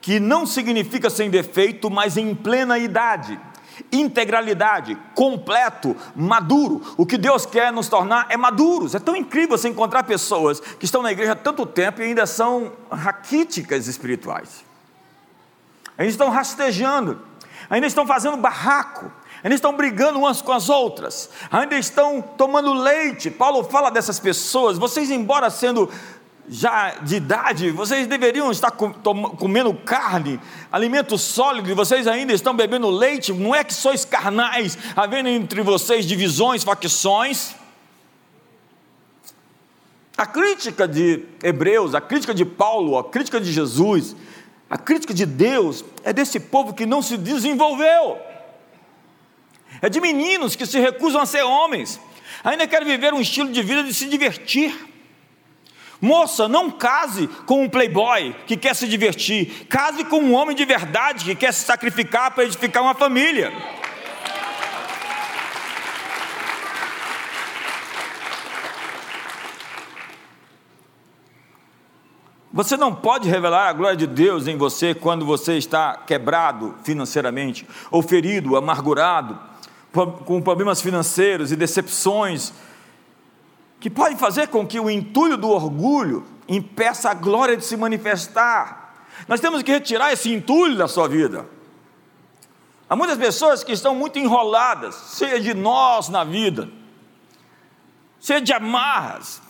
que não significa sem defeito, mas em plena idade, integralidade, completo, maduro. O que Deus quer nos tornar é maduros. É tão incrível você encontrar pessoas que estão na igreja há tanto tempo e ainda são raquíticas espirituais. Ainda estão rastejando, ainda estão fazendo barraco, ainda estão brigando umas com as outras, ainda estão tomando leite. Paulo fala dessas pessoas, vocês, embora sendo já de idade, vocês deveriam estar comendo carne, alimento sólido, e vocês ainda estão bebendo leite, não é que sois carnais, havendo entre vocês divisões, facções. A crítica de Hebreus, a crítica de Paulo, a crítica de Jesus, a crítica de Deus é desse povo que não se desenvolveu, é de meninos que se recusam a ser homens, ainda querem viver um estilo de vida de se divertir. Moça, não case com um playboy que quer se divertir. Case com um homem de verdade que quer se sacrificar para edificar uma família. Você não pode revelar a glória de Deus em você quando você está quebrado financeiramente, ou ferido, amargurado, com problemas financeiros e decepções que pode fazer com que o entulho do orgulho impeça a glória de se manifestar. Nós temos que retirar esse entulho da sua vida. Há muitas pessoas que estão muito enroladas, cheias de nós na vida, cheias de amarras,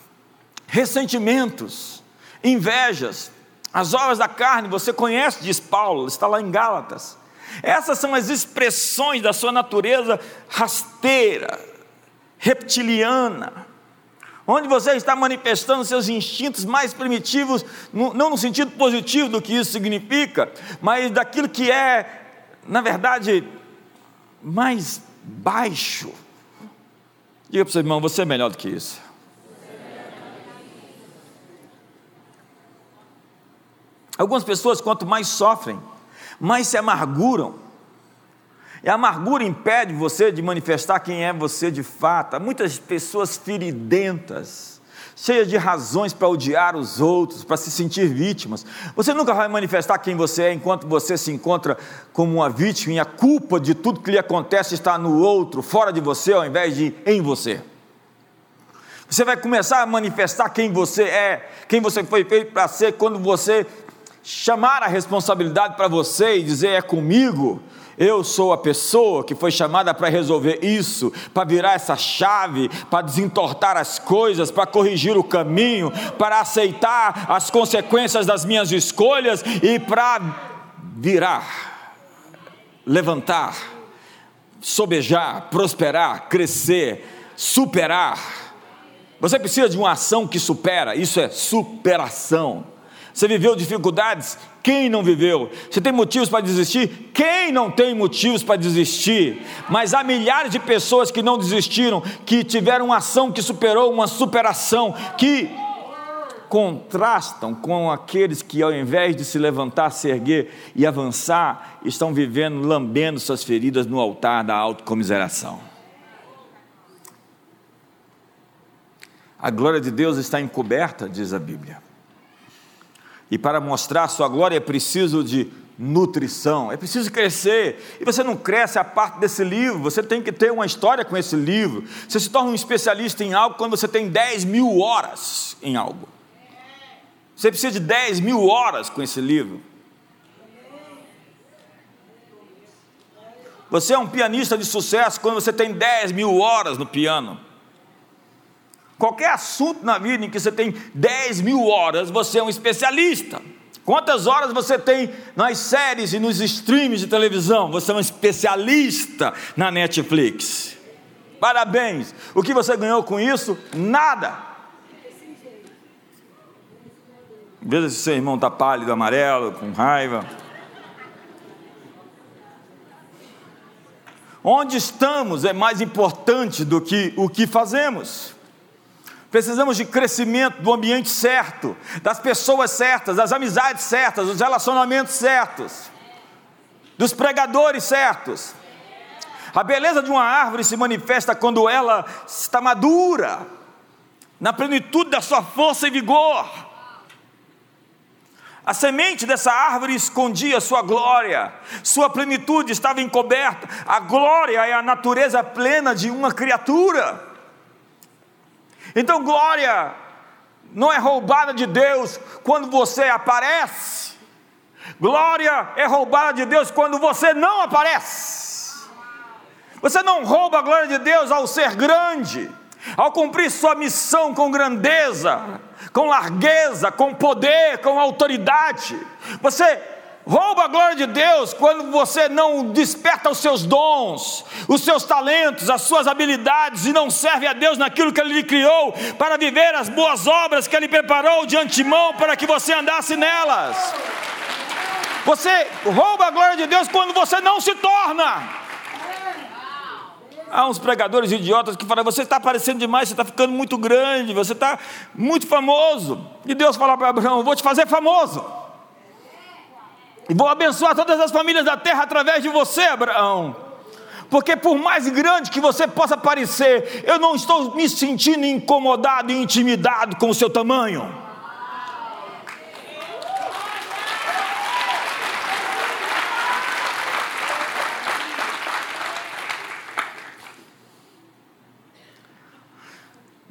ressentimentos, invejas, as obras da carne, você conhece, diz Paulo, está lá em Gálatas. Essas são as expressões da sua natureza rasteira, reptiliana, onde você está manifestando seus instintos mais primitivos, não no sentido positivo do que isso significa, mas daquilo que é, na verdade, mais baixo. Diga para o seu irmão, você é melhor do que isso. Algumas pessoas, quanto mais sofrem, mais se amarguram, e a amargura impede você de manifestar quem é você de fato. Há muitas pessoas feridentas, cheias de razões para odiar os outros, para se sentir vítimas. Você nunca vai manifestar quem você é enquanto você se encontra como uma vítima e a culpa de tudo que lhe acontece está no outro, fora de você, ao invés de em você. Você vai começar a manifestar quem você é, quem você foi feito para ser, quando você chamar a responsabilidade para você e dizer é comigo, eu sou a pessoa que foi chamada para resolver isso, para virar essa chave, para desentortar as coisas, para corrigir o caminho, para aceitar as consequências das minhas escolhas e para virar, levantar, sobejar, prosperar, crescer, superar. Você precisa de uma ação que supera, isso é superação. Você viveu dificuldades? Quem não viveu? Você tem motivos para desistir? Quem não tem motivos para desistir? Mas há milhares de pessoas que não desistiram, que tiveram uma ação que superou uma superação, que contrastam com aqueles que, ao invés de se levantar, se erguer e avançar, estão vivendo, lambendo suas feridas no altar da autocomiseração. A glória de Deus está encoberta, diz a Bíblia. E para mostrar sua glória é preciso de nutrição, é preciso crescer. E você não cresce a parte desse livro, você tem que ter uma história com esse livro. Você se torna um especialista em algo quando você tem 10 mil horas em algo. Você precisa de 10 mil horas com esse livro. Você é um pianista de sucesso quando você tem 10 mil horas no piano. Qualquer assunto na vida em que você tem 10 mil horas, você é um especialista. Quantas horas você tem nas séries e nos streams de televisão? Você é um especialista na Netflix. Parabéns. O que você ganhou com isso? Nada. Veja se seu irmão está pálido, amarelo, com raiva. Onde estamos é mais importante do que o que fazemos. Precisamos de crescimento do ambiente certo, das pessoas certas, das amizades certas, dos relacionamentos certos, dos pregadores certos. A beleza de uma árvore se manifesta quando ela está madura, na plenitude da sua força e vigor. A semente dessa árvore escondia sua glória, sua plenitude estava encoberta. A glória é a natureza plena de uma criatura. Então, glória não é roubada de Deus quando você aparece, glória é roubada de Deus quando você não aparece. Você não rouba a glória de Deus ao ser grande, ao cumprir sua missão com grandeza, com largueza, com poder, com autoridade. Você rouba a glória de Deus quando você não desperta os seus dons, os seus talentos, as suas habilidades e não serve a Deus naquilo que Ele lhe criou para viver as boas obras que Ele preparou de antemão para que você andasse nelas. Você rouba a glória de Deus quando você não se torna. Há uns pregadores idiotas que falam: você está aparecendo demais, você está ficando muito grande, você está muito famoso. E Deus fala para Abraão: vou te fazer famoso. E vou abençoar todas as famílias da terra através de você, Abraão. Porque por mais grande que você possa parecer, eu não estou me sentindo incomodado e intimidado com o seu tamanho.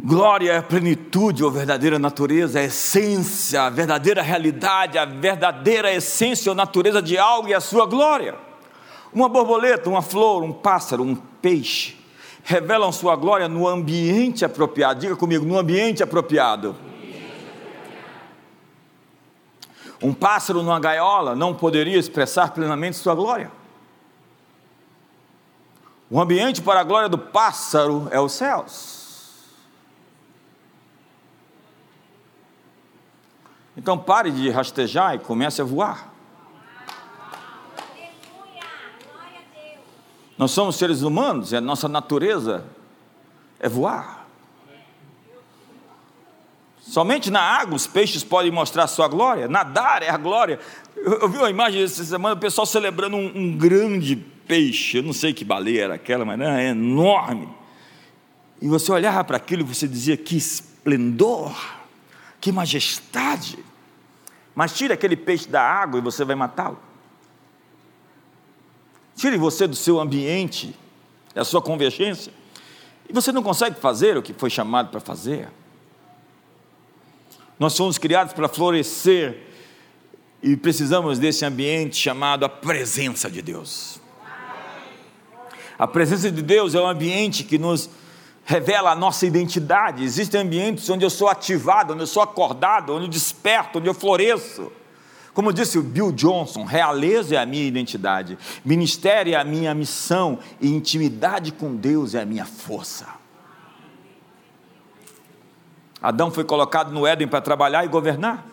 Glória é a plenitude, a verdadeira natureza, a essência, a verdadeira realidade, a verdadeira essência ou natureza de algo e a sua glória. Uma borboleta, uma flor, um pássaro, um peixe revelam sua glória no ambiente apropriado. Diga comigo, no ambiente apropriado. Um pássaro numa gaiola não poderia expressar plenamente sua glória. O ambiente para a glória do pássaro é os céus. Então pare de rastejar e comece a voar. Nós somos seres humanos e a nossa natureza é voar. Somente na água os peixes podem mostrar sua glória. Nadar é a glória. Eu, eu vi uma imagem essa semana, o pessoal celebrando um, um, grande peixe. Eu não sei que baleia era aquela, mas era é enorme. E você olhava para aquilo e você dizia: que esplendor, que majestade. Mas tire aquele peixe da água e você vai matá-lo. Tire você do seu ambiente, da sua convergência, e você não consegue fazer o que foi chamado para fazer. Nós somos criados para florescer e precisamos desse ambiente chamado a presença de Deus. A presença de Deus é um ambiente que nos revela a nossa identidade. Existem ambientes onde eu sou ativado, onde eu sou acordado, onde eu desperto, onde eu floresço. Como disse o Bill Johnson, realeza é a minha identidade, ministério é a minha missão e intimidade com Deus é a minha força. Adão foi colocado no Éden para trabalhar e governar.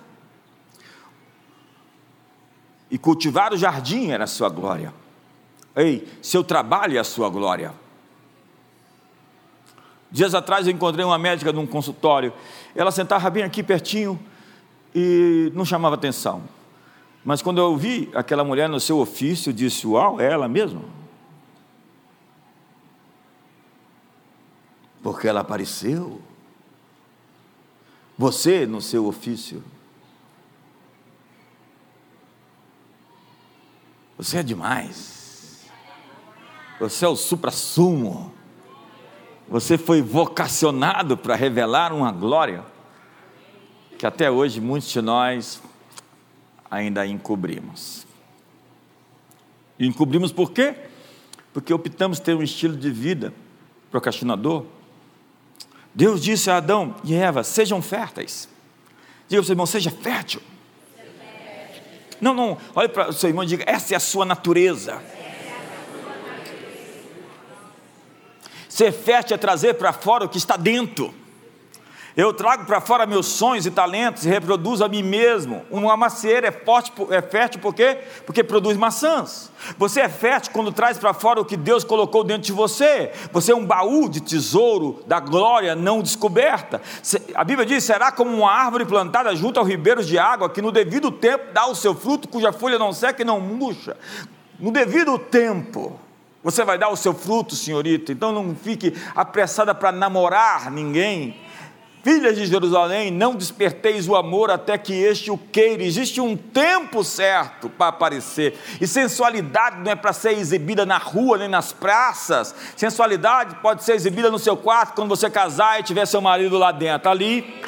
E cultivar o jardim era a sua glória. Ei, seu trabalho é a sua glória. Dias atrás eu encontrei uma médica num consultório. Ela sentava bem aqui pertinho e não chamava atenção. Mas quando eu vi aquela mulher no seu ofício, eu disse: Uau, é ela mesmo? Porque ela apareceu. Você no seu ofício. Você é demais. Você é o supra-sumo. Você foi vocacionado para revelar uma glória que até hoje muitos de nós ainda encobrimos. E encobrimos por quê? Porque optamos ter um estilo de vida procrastinador. Deus disse a Adão e Eva: sejam férteis. Diga para o seu irmão: seja fértil. Não, não, olhe para o seu irmão e diga: essa é a sua natureza. Ser fértil é trazer para fora o que está dentro. Eu trago para fora meus sonhos e talentos e reproduzo a mim mesmo. Uma macieira é, forte, é fértil por quê? Porque produz maçãs. Você é fértil quando traz para fora o que Deus colocou dentro de você. Você é um baú de tesouro da glória não descoberta. A Bíblia diz: será como uma árvore plantada junto aos ribeiros de água, que no devido tempo dá o seu fruto, cuja folha não seca e não murcha. No devido tempo. Você vai dar o seu fruto, senhorita, então não fique apressada para namorar ninguém. Filhas de Jerusalém, não desperteis o amor até que este o queira. Existe um tempo certo para aparecer. E sensualidade não é para ser exibida na rua nem nas praças. Sensualidade pode ser exibida no seu quarto quando você casar e tiver seu marido lá dentro. Ali.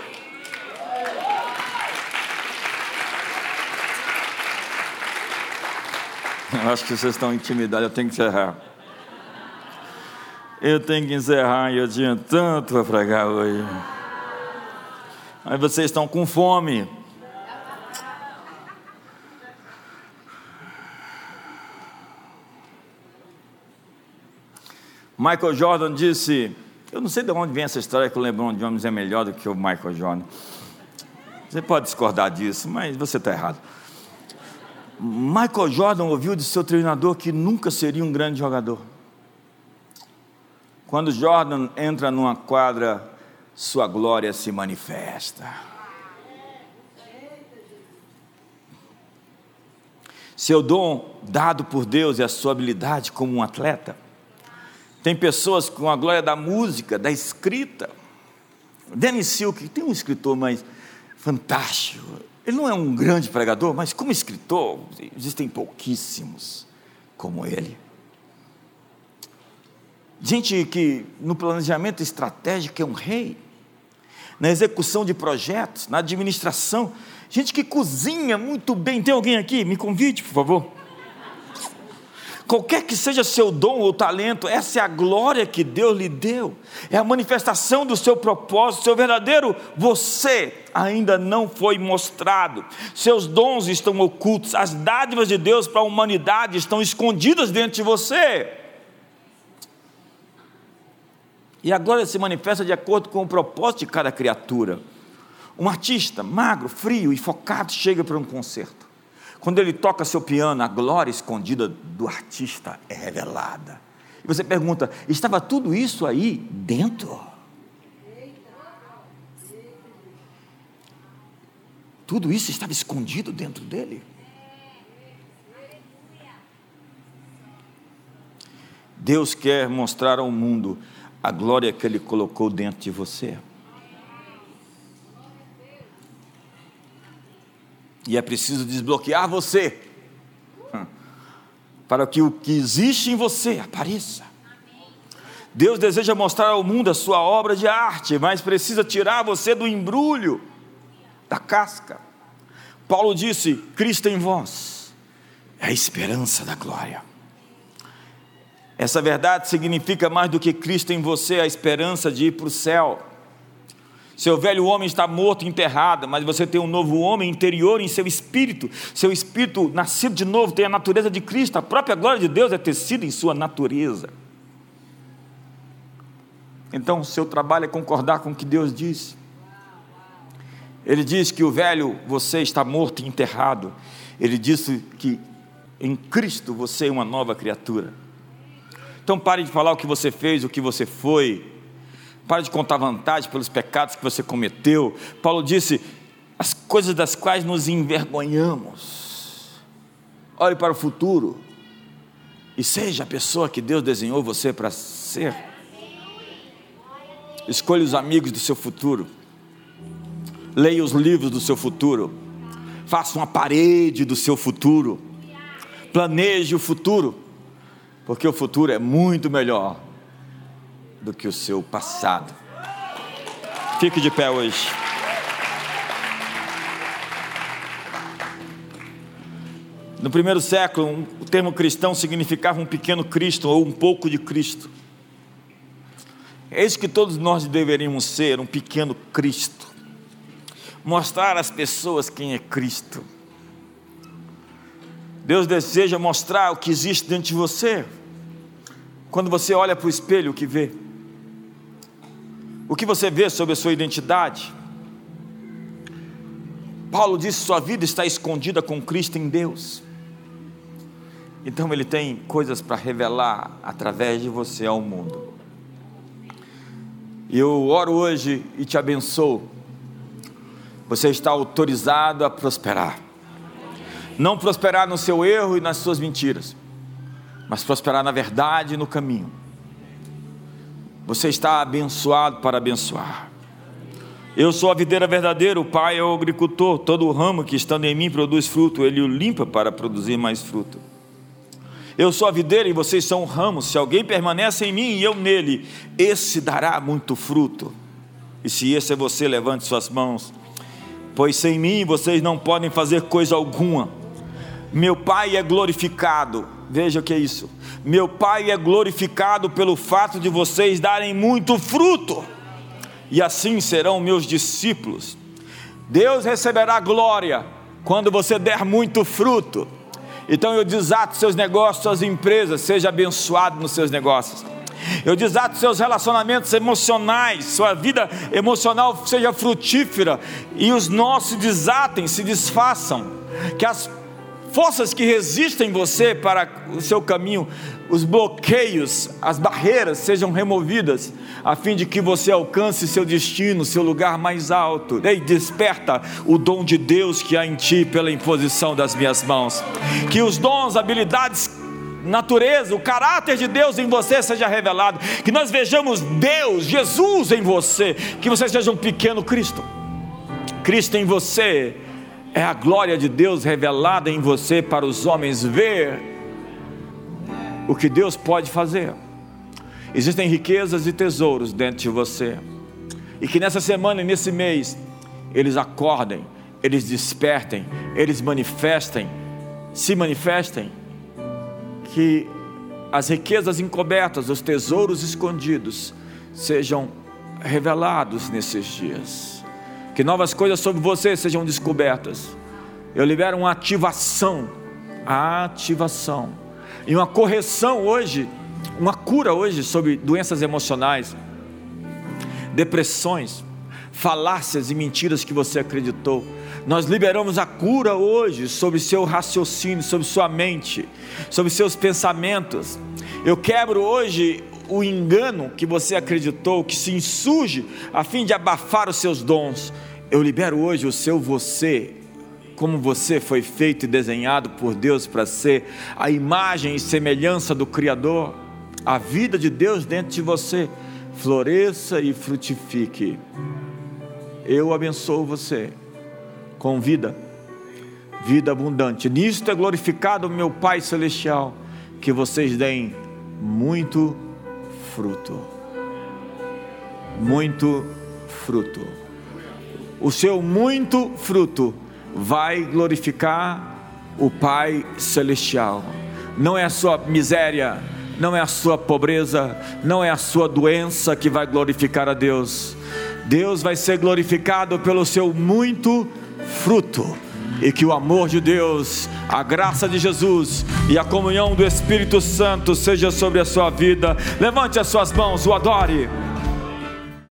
Eu acho que vocês estão intimidados, eu tenho que encerrar. Eu tenho que encerrar eu tinha tanto para pregar hoje. Mas vocês estão com fome. Michael Jordan disse: Eu não sei de onde vem essa história que o LeBron James é melhor do que o Michael Jordan. Você pode discordar disso, mas você está errado. Michael Jordan ouviu de seu treinador que nunca seria um grande jogador. Quando Jordan entra numa quadra sua glória se manifesta. Seu dom dado por Deus e a sua habilidade como um atleta. Tem pessoas com a glória da música, da escrita. Dennis Silk, tem um escritor mais fantástico. Ele não é um grande pregador, mas como escritor, existem pouquíssimos como ele. Gente que no planejamento estratégico é um rei na execução de projetos, na administração. Gente que cozinha muito bem. Tem alguém aqui? Me convide, por favor. Qualquer que seja seu dom ou talento, essa é a glória que Deus lhe deu, é a manifestação do seu propósito, seu verdadeiro você ainda não foi mostrado, seus dons estão ocultos, as dádivas de Deus para a humanidade estão escondidas dentro de você. E a glória se manifesta de acordo com o propósito de cada criatura. Um artista magro, frio e focado chega para um concerto. Quando ele toca seu piano, a glória escondida do artista é revelada. E você pergunta: estava tudo isso aí dentro? Tudo isso estava escondido dentro dele? Deus quer mostrar ao mundo a glória que Ele colocou dentro de você. E é preciso desbloquear você, hum, para que o que existe em você apareça. Deus deseja mostrar ao mundo a sua obra de arte, mas precisa tirar você do embrulho, da casca. Paulo disse: Cristo em vós é a esperança da glória. Essa verdade significa mais do que Cristo em você, a esperança de ir para o céu. Seu velho homem está morto, enterrado, mas você tem um novo homem interior em seu espírito. Seu espírito, nascido de novo, tem a natureza de Cristo. A própria glória de Deus é tecida em sua natureza. Então, seu trabalho é concordar com o que Deus diz. Ele diz que o velho você está morto e enterrado. Ele disse que em Cristo você é uma nova criatura. Então pare de falar o que você fez, o que você foi. Pare de contar vantagem pelos pecados que você cometeu. Paulo disse: as coisas das quais nos envergonhamos. Olhe para o futuro e seja a pessoa que Deus desenhou você para ser. Escolha os amigos do seu futuro. Leia os livros do seu futuro. Faça uma parede do seu futuro. Planeje o futuro porque o futuro é muito melhor do que o seu passado. Fique de pé hoje. No primeiro século, o termo cristão significava um pequeno Cristo ou um pouco de Cristo. É isso que todos nós deveríamos ser, um pequeno Cristo. Mostrar às pessoas quem é Cristo. Deus deseja mostrar o que existe dentro de você. Quando você olha para o espelho, o que vê? O que você vê sobre a sua identidade? Paulo disse: sua vida está escondida com Cristo em Deus. Então ele tem coisas para revelar através de você ao mundo. Eu oro hoje e te abençoo. Você está autorizado a prosperar. Não prosperar no seu erro e nas suas mentiras mas prosperar na verdade e no caminho. Você está abençoado para abençoar. Eu sou a videira verdadeira, o Pai é o agricultor. Todo ramo que estando em mim produz fruto, ele o limpa para produzir mais fruto. Eu sou a videira e vocês são ramos. Se alguém permanece em mim e eu nele, esse dará muito fruto. E se esse é você, levante suas mãos. Pois sem mim vocês não podem fazer coisa alguma. Meu Pai é glorificado. Veja o que é isso. Meu Pai é glorificado pelo fato de vocês darem muito fruto e assim serão meus discípulos. Deus receberá glória quando você der muito fruto. Então eu desato seus negócios, suas empresas, seja abençoado nos seus negócios. Eu desato seus relacionamentos emocionais, sua vida emocional seja frutífera e os nossos desatem, se desfaçam. Que as forças que resistem você para o seu caminho, os bloqueios, as barreiras sejam removidas, a fim de que você alcance seu destino, seu lugar mais alto. Ei, desperta o dom de Deus que há em ti pela imposição das minhas mãos. Que os dons, habilidades, natureza, o caráter de Deus em você seja revelado. Que nós vejamos Deus, Jesus em você. Que você seja um pequeno Cristo. Cristo em você é a glória de Deus revelada em você para os homens ver o que Deus pode fazer. Existem riquezas e tesouros dentro de você. E que nessa semana e nesse mês eles acordem, eles despertem, eles manifestem, se manifestem que as riquezas encobertas, os tesouros escondidos sejam revelados nesses dias que novas coisas sobre você sejam descobertas. Eu libero uma ativação, ativação e uma correção hoje, uma cura hoje sobre doenças emocionais, depressões, falácias e mentiras que você acreditou. Nós liberamos a cura hoje sobre seu raciocínio, sobre sua mente, sobre seus pensamentos. Eu quebro hoje o engano que você acreditou, que se insurge a fim de abafar os seus dons. Eu libero hoje o seu você, como você foi feito e desenhado por Deus para ser a imagem e semelhança do Criador, a vida de Deus dentro de você, floresça e frutifique. Eu abençoo você com vida, vida abundante. Nisto é glorificado meu Pai Celestial, que vocês deem muito fruto. Muito fruto o seu muito fruto vai glorificar o Pai Celestial. Não é a sua miséria, não é a sua pobreza, não é a sua doença que vai glorificar a Deus. Deus vai ser glorificado pelo seu muito fruto. E que o amor de Deus, a graça de Jesus e a comunhão do Espírito Santo seja sobre a sua vida. Levante as suas mãos, o adore.